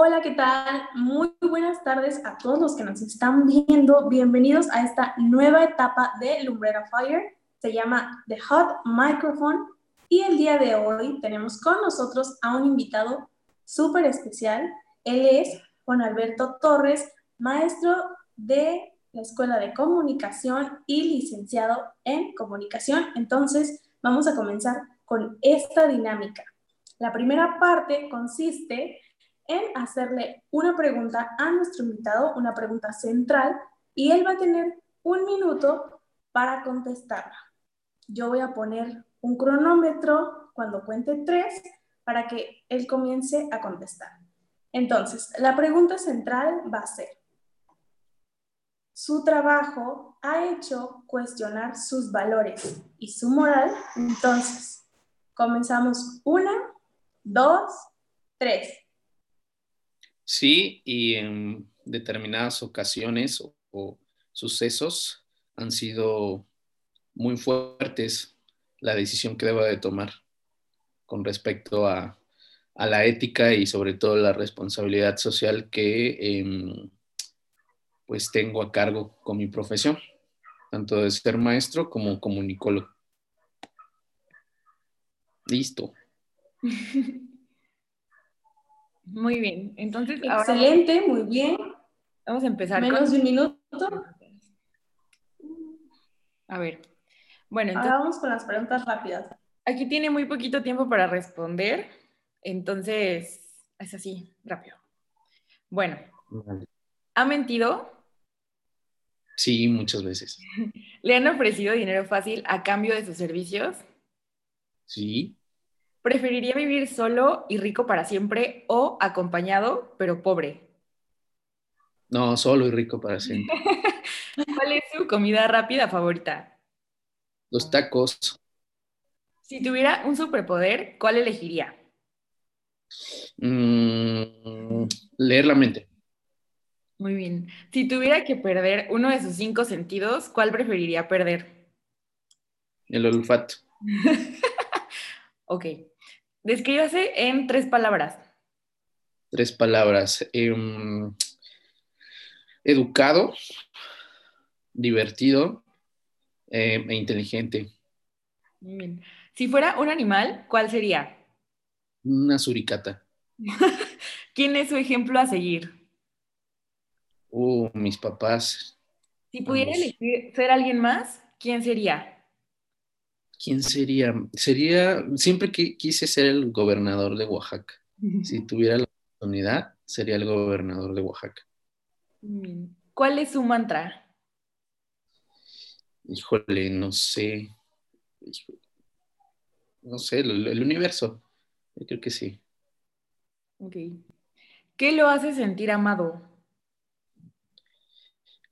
Hola, ¿qué tal? Muy buenas tardes a todos los que nos están viendo. Bienvenidos a esta nueva etapa de Lumbrera Fire. Se llama The Hot Microphone y el día de hoy tenemos con nosotros a un invitado súper especial. Él es Juan Alberto Torres, maestro de la Escuela de Comunicación y licenciado en Comunicación. Entonces, vamos a comenzar con esta dinámica. La primera parte consiste en hacerle una pregunta a nuestro invitado, una pregunta central, y él va a tener un minuto para contestarla. Yo voy a poner un cronómetro cuando cuente tres para que él comience a contestar. Entonces, la pregunta central va a ser, su trabajo ha hecho cuestionar sus valores y su moral. Entonces, comenzamos una, dos, tres. Sí, y en determinadas ocasiones o, sucesos han sido muy fuertes la decisión que debo de tomar con respecto a, la ética y sobre todo la responsabilidad social que em, pues tengo a cargo con mi profesión, tanto de ser maestro como comunicólogo. Listo. Muy bien, entonces. Excelente, muy bien. Vamos a empezar. Menos de un minuto. A ver. Bueno, entonces. vamos con las preguntas rápidas. Aquí tiene muy poquito tiempo para responder, entonces es así, rápido. Bueno, ¿ha mentido? Sí, muchas veces. ¿Le han ofrecido dinero fácil a cambio de sus servicios? Sí. ¿Preferiría vivir solo y rico para siempre o acompañado pero pobre? No, solo y rico para siempre. ¿Cuál es su comida rápida favorita? Los tacos. Si tuviera un superpoder, ¿cuál elegiría? Mm, leer la mente. Muy bien. Si tuviera que perder uno de sus cinco sentidos, ¿cuál preferiría perder? El olfato. ok. Descríbase en tres palabras. Tres palabras. Em, educado, divertido em, e inteligente. bien. Si fuera un animal, ¿cuál sería? Una suricata. ¿Quién es su ejemplo a seguir? Uh, mis papás. Si pudiera elegir ser alguien más, ¿quién sería? ¿Quién sería? Sería, siempre que quise ser el gobernador de Oaxaca. Si tuviera la oportunidad, sería el gobernador de Oaxaca. ¿Cuál es su mantra? Híjole, no sé. No sé, el, universo. Yo creo que sí. Ok. ¿Qué lo hace sentir amado?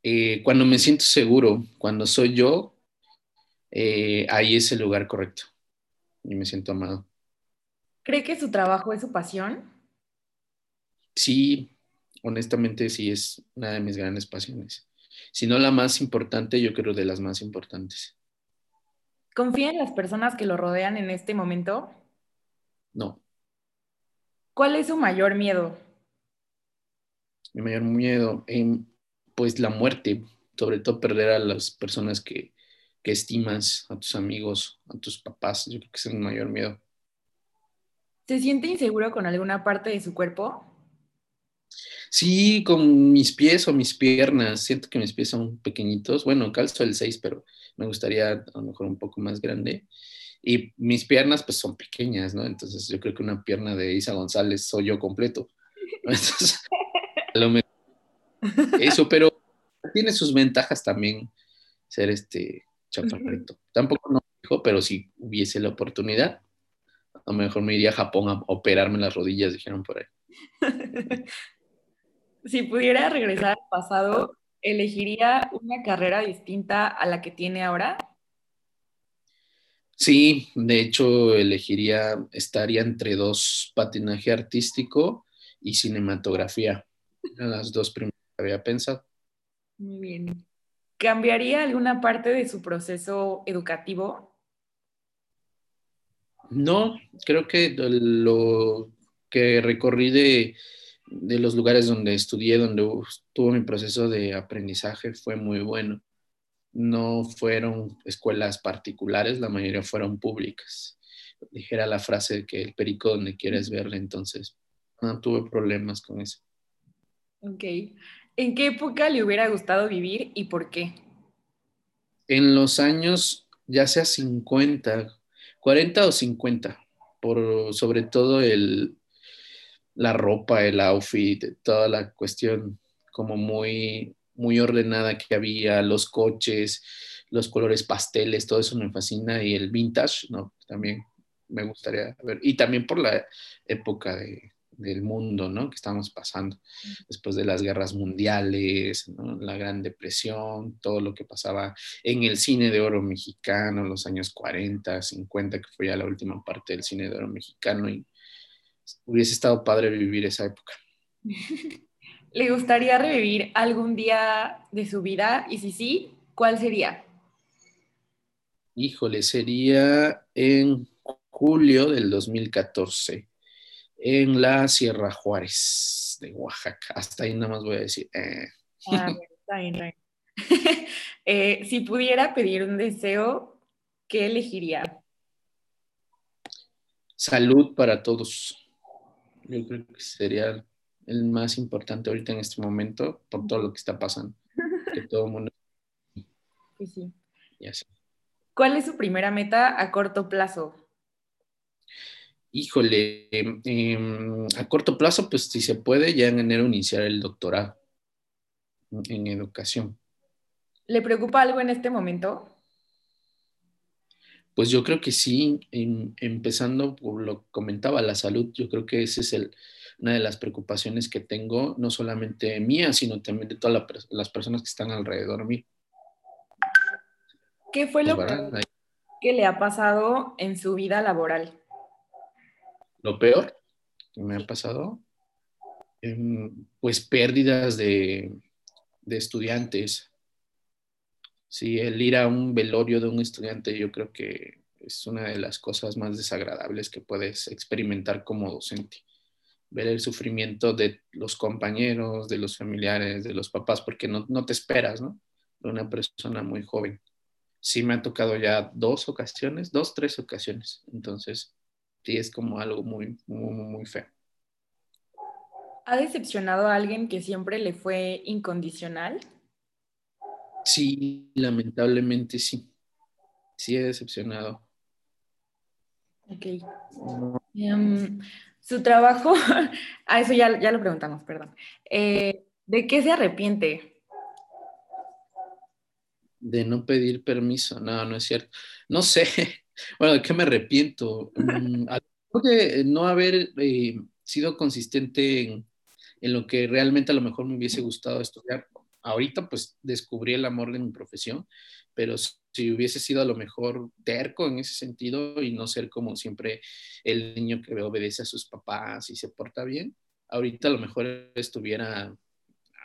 Eh, cuando me siento seguro, cuando soy yo, eh, ahí es el lugar correcto y me siento amado. ¿Cree que su trabajo es su pasión? Sí, honestamente sí es una de mis grandes pasiones. Si no la más importante, yo creo de las más importantes. ¿Confía en las personas que lo rodean en este momento? No. ¿Cuál es su mayor miedo? Mi mayor miedo, em, pues la muerte, sobre todo perder a las personas que, que estimas, a tus amigos, a tus papás. Yo creo que es el mayor miedo. ¿Se siente inseguro con alguna parte de su cuerpo? Sí, con mis pies o mis piernas. Siento que mis pies son pequeñitos. Bueno, calzo el 6, pero me gustaría a lo mejor un poco más grande. Y mis piernas pues son pequeñas, ¿no? Entonces yo creo que una pierna de Isa González soy yo completo. Entonces, eso, pero tiene sus ventajas también ser este Tampoco no dijo, pero si hubiese la oportunidad, a lo mejor me iría a Japón a operarme las rodillas, dijeron por ahí. si pudiera regresar al pasado, ¿elegiría una carrera distinta a la que tiene ahora? Sí, de hecho elegiría, estaría entre dos, patinaje artístico y cinematografía. las dos primeras que había pensado. Muy bien. ¿Cambiaría alguna parte de su proceso educativo? No, creo que lo que recorrí de de los lugares donde estudié, donde tuvo mi proceso de aprendizaje, fue muy bueno. No fueron escuelas particulares, la mayoría fueron públicas. Dijera la frase que el perico donde quieres verle, entonces no tuve problemas con eso. Ok. ¿En qué época le hubiera gustado vivir y por qué? En los años, ya sea 50, 40 o 50, por sobre todo el, la ropa, el outfit, toda la cuestión como muy, muy ordenada que había, los coches, los colores pasteles, todo eso me fascina y el vintage, ¿no? También me gustaría ver. Y también por la época de, del mundo, ¿no? Que estamos pasando después de las guerras mundiales, la Gran Depresión, todo lo que pasaba en el cine de oro mexicano, los años 40, 50, que fue ya la última parte del cine de oro mexicano y hubiese estado padre vivir esa época. ¿Le gustaría revivir algún día de su vida? Y si sí, ¿cuál sería? Híjole, sería en julio del 2014 en la Sierra Juárez de Oaxaca. Hasta ahí nada más voy a decir. Eh. Ah, está bien, eh, si pudiera pedir un deseo, ¿qué elegiría? Salud para todos. Yo creo que sería el más importante ahorita en este momento por todo lo que está pasando. Que todo el mundo. Pues sí. ¿Cuál es su primera meta a corto plazo? Híjole, em, a corto plazo, pues si se puede, ya en enero iniciar el doctorado en educación. ¿Le preocupa algo en este momento? Pues yo creo que sí, em, empezando por lo que comentaba, la salud, yo creo que esa es el, una de las preocupaciones que tengo, no solamente mía, sino también de todas las personas que están alrededor de mí. ¿Qué fue lo pues, que le ha pasado en su vida laboral? Lo peor que me ha pasado, em, pues pérdidas de, estudiantes. Sí, el ir a un velorio de un estudiante yo creo que es una de las cosas más desagradables que puedes experimentar como docente. Ver el sufrimiento de los compañeros, de los familiares, de los papás, porque no, no te esperas, ¿no? De una persona muy joven. Sí me ha tocado ya dos ocasiones, dos, tres ocasiones. Entonces, sí es como algo muy, muy, muy feo. ¿Ha decepcionado a alguien que siempre le fue incondicional? Sí, lamentablemente sí. Sí he decepcionado. Ok. Em, su trabajo, a eso ya, ya lo preguntamos, perdón. Eh, ¿De qué se arrepiente? De no pedir permiso. No, no es cierto. No sé, bueno, ¿de qué me arrepiento? Mm, de no haber eh, sido consistente en, lo que realmente a lo mejor me hubiese gustado estudiar. Ahorita pues descubrí el amor de mi profesión, pero si hubiese sido a lo mejor terco en ese sentido y no ser como siempre el niño que obedece a sus papás y se porta bien, ahorita a lo mejor estuviera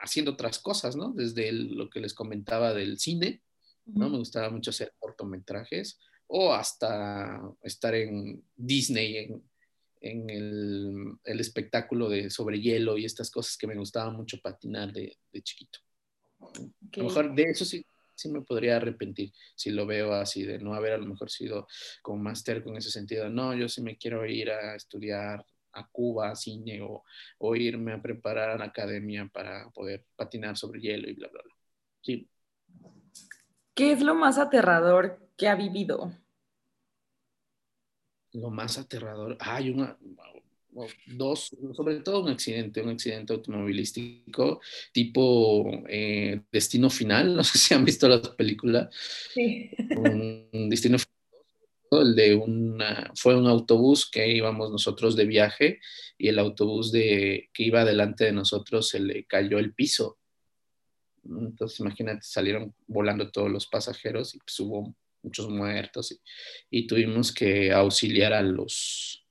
haciendo otras cosas, ¿no? Desde lo que les comentaba del cine, ¿no? Me gustaba mucho hacer cortometrajes o hasta estar en Disney, en, el, espectáculo de sobre hielo y estas cosas que me gustaba mucho patinar de, chiquito. A lo mejor de eso sí, sí me podría arrepentir si lo veo así, de no haber a lo mejor sido como máster con ese sentido. No, yo sí me quiero ir a estudiar a Cuba, a cine, o, o irme a preparar a la academia para poder patinar sobre hielo y bla, bla, bla. Sí. ¿Qué es lo más aterrador que ha vivido? Lo más aterrador, hay una, dos, sobre todo un accidente, un accidente automovilístico tipo eh, Destino Final, no sé si han visto la película. Sí. Un, Destino Final, el de una, fue un autobús que íbamos nosotros de viaje y el autobús de, que iba delante de nosotros se le cayó el piso. Entonces imagínate, salieron volando todos los pasajeros y pues hubo muchos muertos y, tuvimos que auxiliar a los,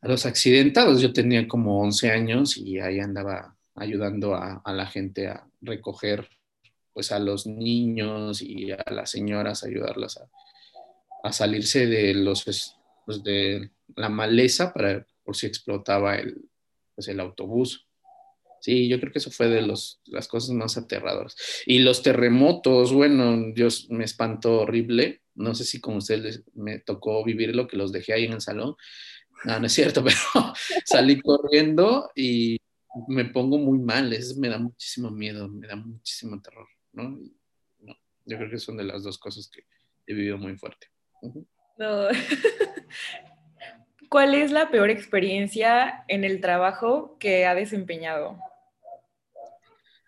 a los accidentados. Yo tenía como 11 años y ahí andaba ayudando a, la gente a recoger pues a los niños y a las señoras, ayudarlas a, salirse de los pues, de la maleza para por si explotaba el, pues, el autobús. Sí, yo creo que eso fue de los, las cosas más aterradoras. Y los terremotos, bueno, Dios me espantó horrible. No sé si con ustedes me tocó vivir lo que los dejé ahí en el salón. No, no es cierto, pero salí corriendo y me pongo muy mal. Eso me da muchísimo miedo, me da muchísimo terror, ¿no? yo creo que son de las dos cosas que he vivido muy fuerte. no. ¿Cuál es la peor experiencia en el trabajo que ha desempeñado?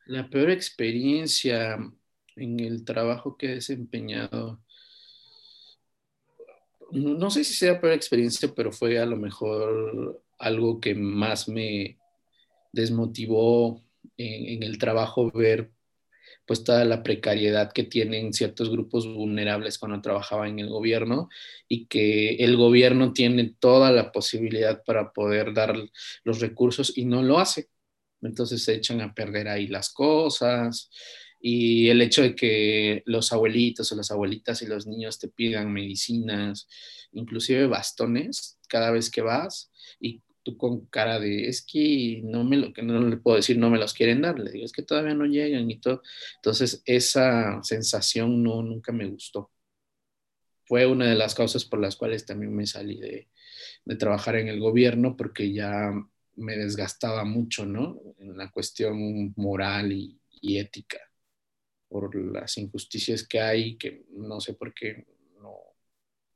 La peor experiencia en el trabajo que he desempeñado, no sé si sea peor experiencia, pero fue a lo mejor algo que más me desmotivó en, en el trabajo ver pues toda la precariedad que tienen ciertos grupos vulnerables cuando trabajaba en el gobierno y que el gobierno tiene toda la posibilidad para poder dar los recursos y no lo hace. Entonces se echan a perder ahí las cosas y el hecho de que los abuelitos o las abuelitas y los niños te pidan medicinas, inclusive bastones cada vez que vas y tú con cara de, es que no me lo, que no le puedo decir, no me los quieren dar, le digo, es que todavía no llegan y todo. Entonces, esa sensación no, nunca me gustó. Fue una de las causas por las cuales también me salí de, de trabajar en el gobierno, porque ya me desgastaba mucho, ¿no? En la cuestión moral y, ética, por las injusticias que hay, que no sé por qué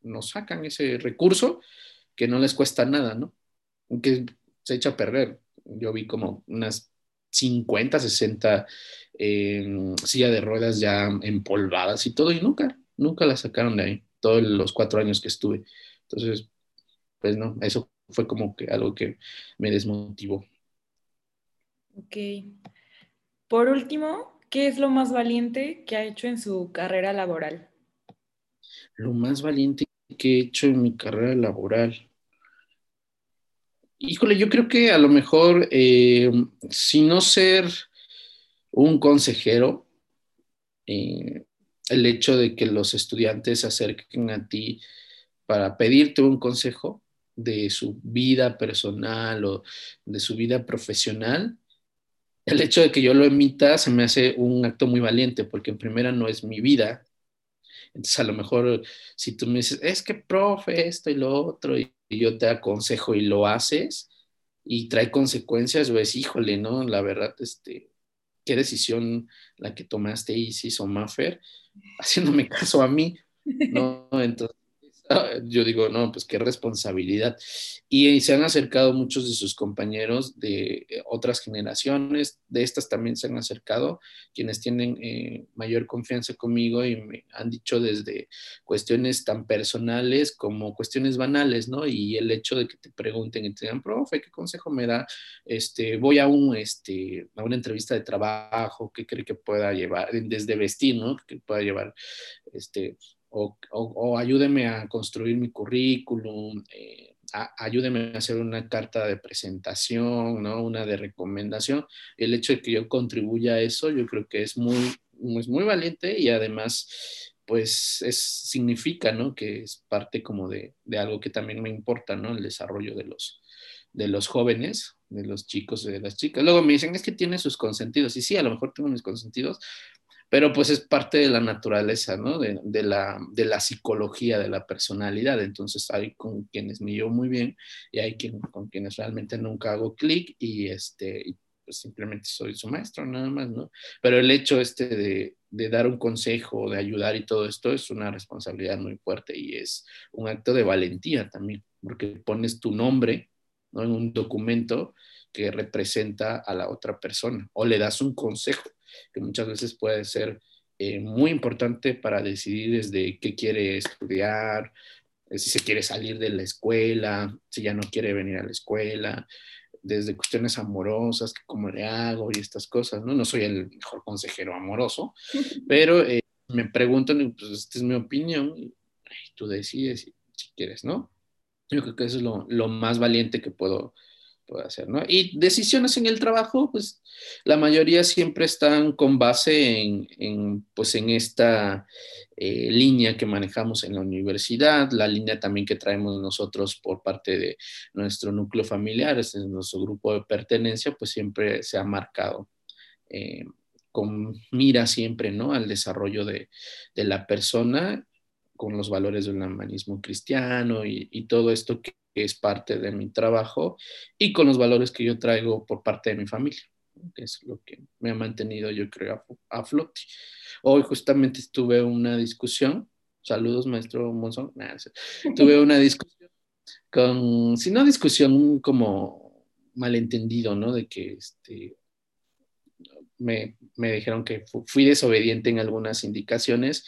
no, sacan ese recurso, que no les cuesta nada, ¿no? que se echa a perder. Yo vi como unas 50, 60 eh, sillas de ruedas ya empolvadas y todo, y nunca, nunca la sacaron de ahí, todos los cuatro años que estuve. Entonces, pues no, eso fue como que algo que me desmotivó. Ok. Por último, ¿qué es lo más valiente que ha hecho en su carrera laboral? Lo más valiente que he hecho en mi carrera laboral. Híjole, yo creo que a lo mejor, eh, si no ser un consejero, eh, el hecho de que los estudiantes se acerquen a ti para pedirte un consejo de su vida personal o de su vida profesional, el hecho de que yo lo emita se me hace un acto muy valiente, porque en primera no es mi vida. Entonces, a lo mejor si tú me dices, es que, profe, esto y lo otro, y yo te aconsejo y lo haces y trae consecuencias, pues híjole, ¿no? La verdad, este, qué decisión la que tomaste Isis o Maffer, haciéndome caso a mí, ¿no? Entonces, yo digo, no, pues qué responsabilidad. Y se han acercado muchos de sus compañeros de eh, otras generaciones, de estas también se han acercado, quienes tienen eh, mayor confianza conmigo y me han dicho desde cuestiones tan personales como cuestiones banales, ¿no? Y el hecho de que te pregunten y te digan, profe, ¿qué consejo me da? Este, voy a, un, este, a una entrevista de trabajo, ¿qué cree que pueda llevar? Desde vestir, ¿no? Que pueda llevar, este, o, ayúdeme a construir mi currículum, eh, ayúdeme a hacer una carta de presentación, ¿no? Una de recomendación. El hecho de que yo contribuya a eso, yo creo que es muy, es muy valiente y además, pues, es, significa, ¿no? Que es parte como de, de algo que también me importa, ¿no? El desarrollo de los, de los jóvenes, de los chicos de las chicas. Luego me dicen, es que tiene sus consentidos. Y sí, a lo mejor tengo mis consentidos, pero pues es parte de la naturaleza, ¿no? De, de, la, de la psicología, de la personalidad. Entonces hay con quienes me llevo muy bien y hay con quienes realmente nunca hago clic y este, pues simplemente soy su maestro, nada más, ¿no? Pero el hecho este de, de dar un consejo, de ayudar y todo esto es una responsabilidad muy fuerte y es un acto de valentía también, porque pones tu nombre ¿no? en un documento que representa a la otra persona o le das un consejo que muchas veces puede ser eh, muy importante para decidir desde qué quiere estudiar, eh, si se quiere salir de la escuela, si ya no quiere venir a la escuela, desde cuestiones amorosas, cómo le hago y estas cosas, ¿no? No soy el mejor consejero amoroso, pero eh, me preguntan, pues esta es mi opinión, y tú decides si, quieres, ¿no? Yo creo que eso es lo, lo, más valiente que puedo, puede hacer, ¿no? Y decisiones en el trabajo, pues la mayoría siempre están con base en, pues, en esta eh, línea que manejamos en la universidad, la línea también que traemos nosotros por parte de nuestro núcleo familiar, es nuestro grupo de pertenencia, pues siempre se ha marcado. Eh, con mira siempre ¿no? al desarrollo de, de, la persona con los valores del humanismo cristiano y, y todo esto que, es parte de mi trabajo y con los valores que yo traigo por parte de mi familia, que es lo que me ha mantenido, yo creo, a, flote. Hoy justamente tuve una discusión, saludos maestro Monzón, tuve una discusión con, si no discusión como malentendido, ¿no? De que este, me, me, dijeron que fui desobediente en algunas indicaciones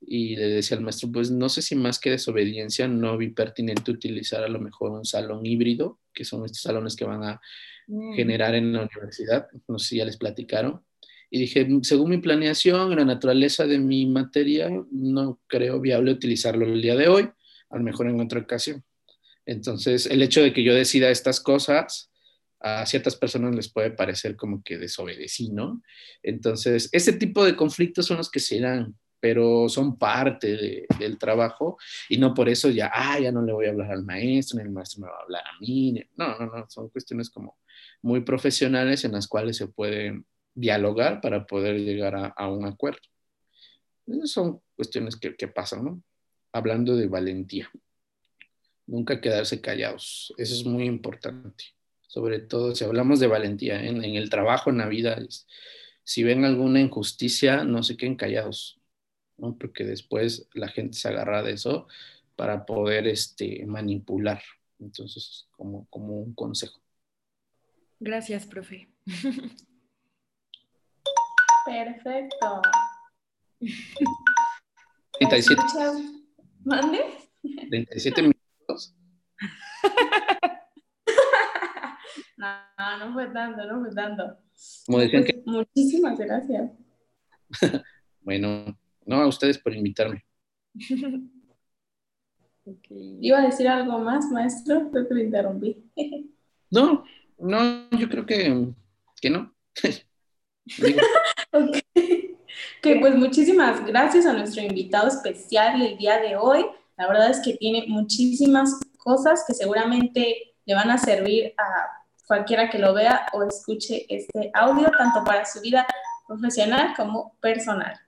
y le decía al maestro, pues no sé si más que desobediencia no vi pertinente utilizar a lo mejor un salón híbrido, que son estos salones que van a mm. generar en la universidad, no sé si ya les platicaron. Y dije, según mi planeación la naturaleza de mi materia, no creo viable utilizarlo el día de hoy, a lo mejor en otra ocasión. Entonces, el hecho de que yo decida estas cosas, a ciertas personas les puede parecer como que desobedecí, ¿no? Entonces, ese tipo de conflictos son los que se dan, pero son parte del trabajo y no por eso ya, ah, ya no le voy a hablar al maestro, ni el maestro me va a hablar a mí. No, no, no, son cuestiones como muy profesionales en las cuales se puede dialogar para poder llegar a, un acuerdo. Esas son cuestiones que, que pasan, ¿no? Hablando de valentía. Nunca quedarse callados, eso es muy importante sobre todo si hablamos de valentía en, el trabajo, en la vida, si ven alguna injusticia, no se queden callados, ¿no? porque después la gente se agarra de eso para poder este, manipular. Entonces, como, como un consejo. Gracias, profe. Perfecto. 37. ¿Mande? 37 minutos. No, no fue tanto, no fue tanto. Como decían pues, que... Muchísimas gracias. bueno, no a ustedes por invitarme. ¿Iba a decir algo más, maestro? Creo que lo interrumpí. no, no, yo creo que, que no. ok. Que pues muchísimas gracias a nuestro invitado especial el día de hoy. La verdad es que tiene muchísimas cosas que seguramente le van a servir a cualquiera que lo vea o escuche este audio, tanto para su vida profesional como personal.